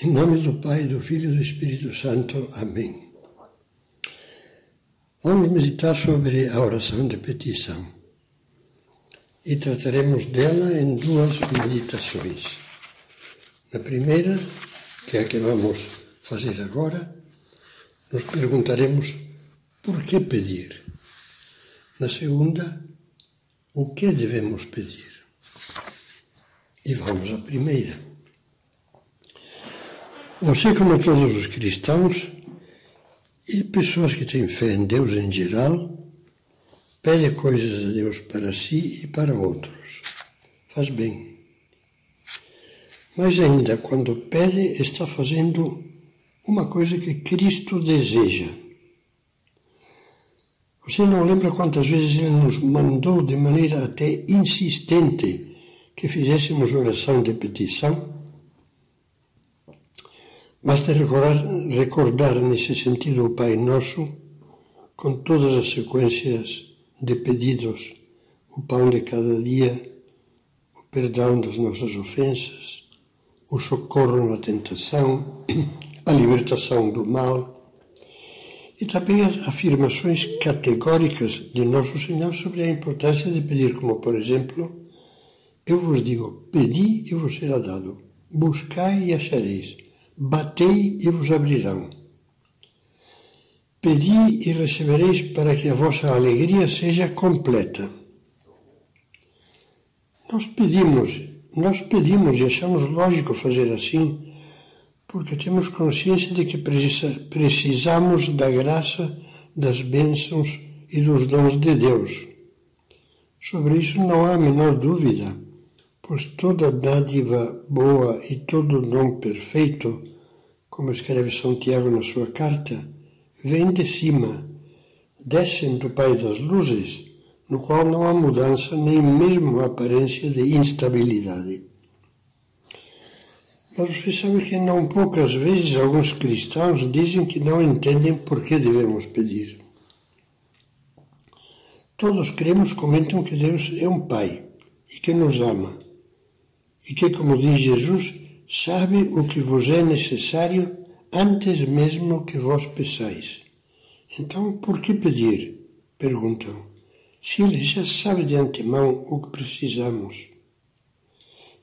Em nome do Pai, do Filho e do Espírito Santo. Amém. Vamos meditar sobre a oração de petição e trataremos dela em duas meditações. Na primeira, que é a que vamos fazer agora, nos perguntaremos por que pedir. Na segunda, o que devemos pedir. E vamos à primeira. Você, como todos os cristãos e pessoas que têm fé em Deus em geral, pede coisas a Deus para si e para outros. Faz bem. Mas ainda, quando pede, está fazendo uma coisa que Cristo deseja. Você não lembra quantas vezes Ele nos mandou de maneira até insistente que fizéssemos oração de petição? Basta recordar, recordar nesse sentido o Pai Nosso, com todas as sequências de pedidos, o pão de cada dia, o perdão das nossas ofensas, o socorro na tentação, a libertação do mal e também as afirmações categóricas de Nosso Senhor sobre a importância de pedir, como por exemplo, eu vos digo, pedi e vos será dado, buscai e achareis Batei e vos abrirão. Pedi e recebereis para que a vossa alegria seja completa. Nós pedimos, nós pedimos e achamos lógico fazer assim, porque temos consciência de que precisamos da graça, das bênçãos e dos dons de Deus. Sobre isso não há a menor dúvida pois toda dádiva boa e todo dom perfeito, como escreve São Tiago na sua carta, vem de cima, descem do Pai das Luzes, no qual não há mudança nem mesmo aparência de instabilidade. Mas você sabe que não poucas vezes alguns cristãos dizem que não entendem por que devemos pedir. Todos cremos, comentam que Deus é um Pai e que nos ama e que, como diz Jesus, sabe o que vos é necessário antes mesmo que vós peçais. Então, por que pedir? Perguntam. Se ele já sabe de antemão o que precisamos.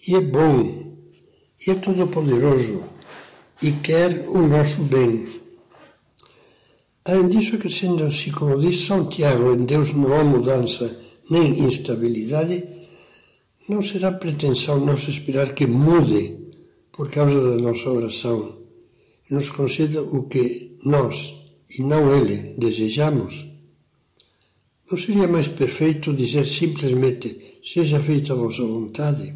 E é bom, e é todo-poderoso, e quer o nosso bem. Além disso, acrescentam-se, como diz São Tiago, em Deus não há mudança nem instabilidade, não será pretensão nossa esperar que mude por causa da nossa oração nos conceda o que nós e não Ele desejamos? Não seria mais perfeito dizer simplesmente: seja feita a vossa vontade?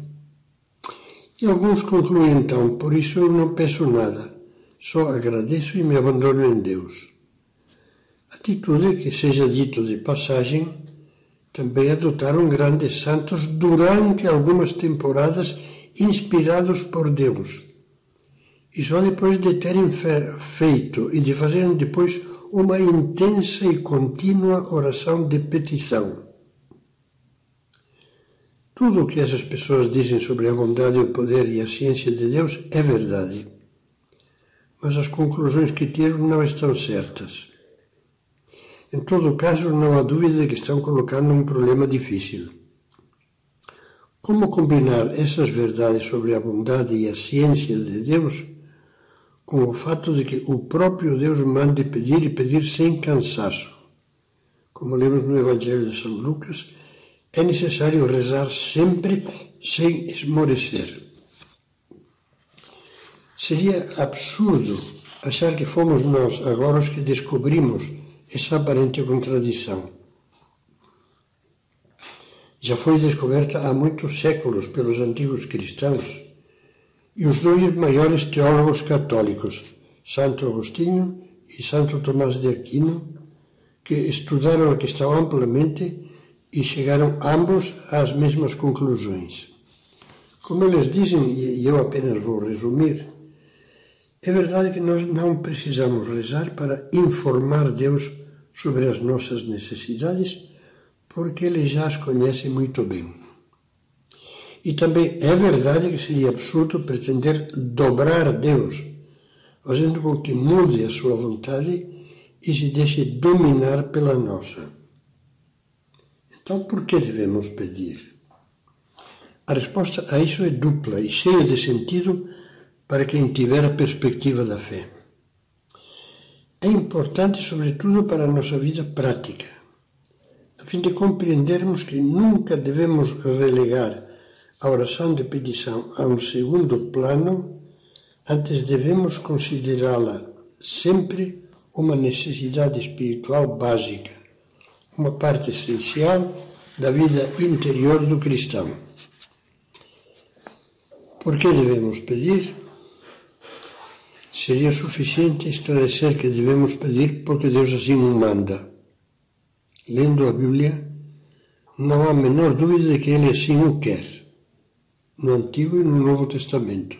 E alguns concluem então: por isso eu não peço nada, só agradeço e me abandono em Deus. Atitude que, seja dito de passagem, também adotaram grandes santos durante algumas temporadas inspirados por Deus. E só depois de terem feito e de fazerem depois uma intensa e contínua oração de petição. Tudo o que essas pessoas dizem sobre a bondade, o poder e a ciência de Deus é verdade. Mas as conclusões que tiram não estão certas. Em todo caso, não há dúvida de que estão colocando um problema difícil. Como combinar essas verdades sobre a bondade e a ciência de Deus com o fato de que o próprio Deus mande pedir e pedir sem cansaço? Como lemos no Evangelho de São Lucas, é necessário rezar sempre sem esmorecer. Seria absurdo achar que fomos nós agora os que descobrimos essa aparente contradição. Já foi descoberta há muitos séculos pelos antigos cristãos e os dois maiores teólogos católicos, Santo Agostinho e Santo Tomás de Aquino, que estudaram a questão amplamente e chegaram ambos às mesmas conclusões. Como eles dizem, e eu apenas vou resumir, é verdade que nós não precisamos rezar para informar Deus sobre as nossas necessidades, porque Ele já as conhece muito bem. E também é verdade que seria absurdo pretender dobrar Deus, fazendo com que mude a sua vontade e se deixe dominar pela nossa. Então, por que devemos pedir? A resposta a isso é dupla e cheia de sentido para quem tiver a perspectiva da fé. É importante, sobretudo, para a nossa vida prática, a fim de compreendermos que nunca devemos relegar a oração de petição a um segundo plano, antes devemos considerá-la sempre uma necessidade espiritual básica, uma parte essencial da vida interior do cristão. Por que devemos pedir? Seria suficiente esclarecer que devemos pedir porque Deus assim nos manda. Lendo a Bíblia, não há menor dúvida de que Ele assim o quer no Antigo e no Novo Testamento.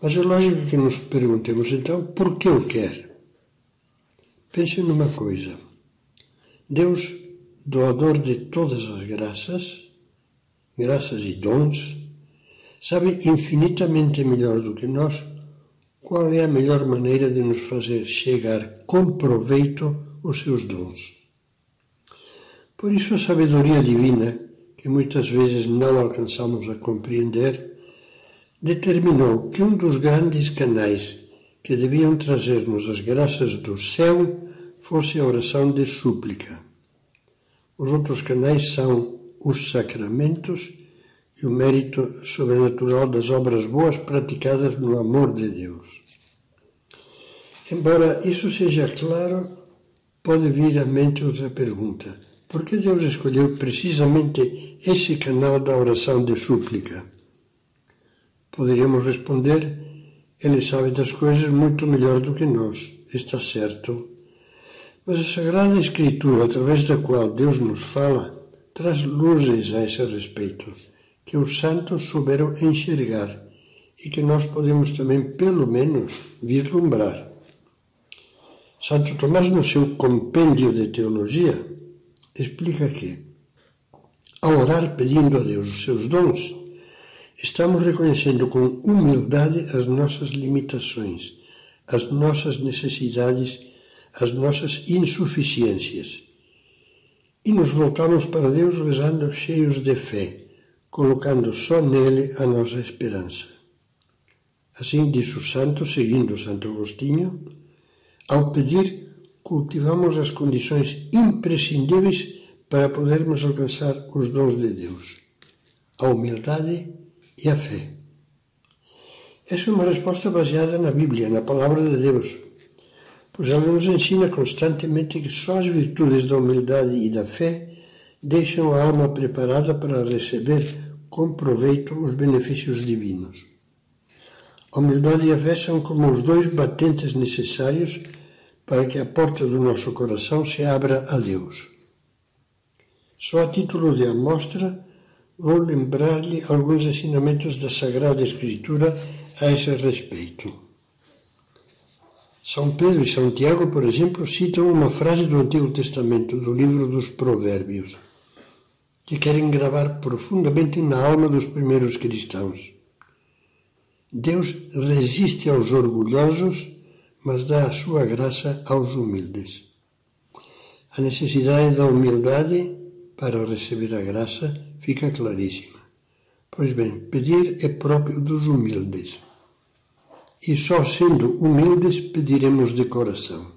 Mas é lógico que nos perguntemos então por que o quer. Pense numa coisa. Deus, doador de todas as graças, graças e dons, sabe infinitamente melhor do que nós qual é a melhor maneira de nos fazer chegar com proveito os seus dons. Por isso a sabedoria divina que muitas vezes não alcançamos a compreender, determinou que um dos grandes canais que deviam trazer-nos as graças do céu fosse a oração de súplica. Os outros canais são os sacramentos e o mérito sobrenatural das obras boas praticadas no amor de Deus. Embora isso seja claro, pode vir à mente outra pergunta por que Deus escolheu precisamente esse canal da oração de súplica? Poderíamos responder: Ele sabe das coisas muito melhor do que nós, está certo. Mas a Sagrada Escritura, através da qual Deus nos fala, traz luzes a esse respeito, que os santos souberam enxergar e que nós podemos também, pelo menos, vislumbrar. Santo Tomás, no seu compêndio de teologia, explica que, ao orar pedindo a Deus os seus dons, estamos reconhecendo com humildade as nossas limitações, as nossas necessidades, as nossas insuficiências. E nos voltamos para Deus rezando cheios de fé, colocando só nele a nossa esperança. Assim diz o santo, seguindo Santo Agostinho, ao pedir cultivamos as condições imprescindíveis para podermos alcançar os dons de Deus, a humildade e a fé. Essa é uma resposta baseada na Bíblia, na Palavra de Deus, pois ela nos ensina constantemente que só as virtudes da humildade e da fé deixam a alma preparada para receber com proveito os benefícios divinos. A humildade e a fé são como os dois batentes necessários para que a porta do nosso coração se abra a Deus. Só a título de amostra, vou lembrar-lhe alguns ensinamentos da Sagrada Escritura a esse respeito. São Pedro e São Tiago, por exemplo, citam uma frase do Antigo Testamento, do livro dos Provérbios, que querem gravar profundamente na alma dos primeiros cristãos. Deus resiste aos orgulhosos mas dá a sua graça aos humildes. A necessidade da humildade para receber a graça fica claríssima. Pois bem, pedir é próprio dos humildes. E só sendo humildes pediremos de coração.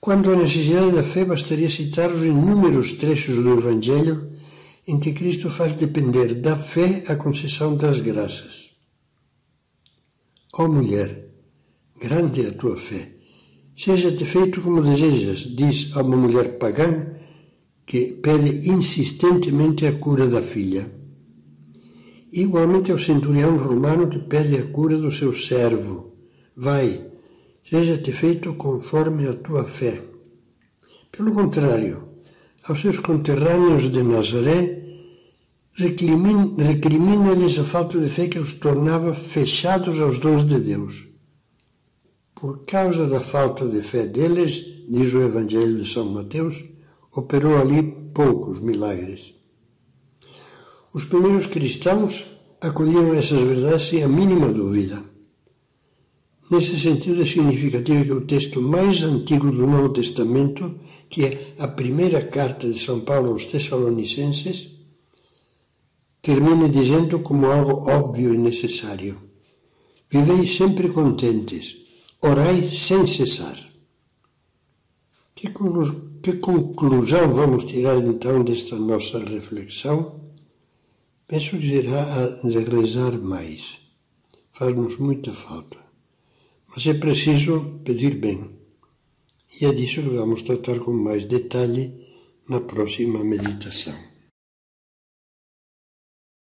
Quando a necessidade da fé, bastaria citar os inúmeros trechos do Evangelho em que Cristo faz depender da fé a concessão das graças. Ó oh, mulher, grande é a tua fé. Seja-te feito como desejas, diz a uma mulher pagã que pede insistentemente a cura da filha. Igualmente ao centurião romano que pede a cura do seu servo. Vai, seja-te feito conforme a tua fé. Pelo contrário, aos seus conterrâneos de Nazaré, recrimina-lhes a falta de fé que os tornava fechados aos dons de Deus. Por causa da falta de fé deles, diz o Evangelho de São Mateus, operou ali poucos milagres. Os primeiros cristãos acolhiam essas verdades sem a mínima dúvida. Nesse sentido, é significativo que o texto mais antigo do Novo Testamento, que é a primeira carta de São Paulo aos Tessalonicenses, termine dizendo como algo óbvio e necessário: Vivei sempre contentes, orai sem cessar. Que, que conclusão vamos tirar então desta nossa reflexão? Penso que será a de rezar mais. Faz-nos muita falta. Mas é preciso pedir bem. E é disso que vamos tratar com mais detalhe na próxima meditação.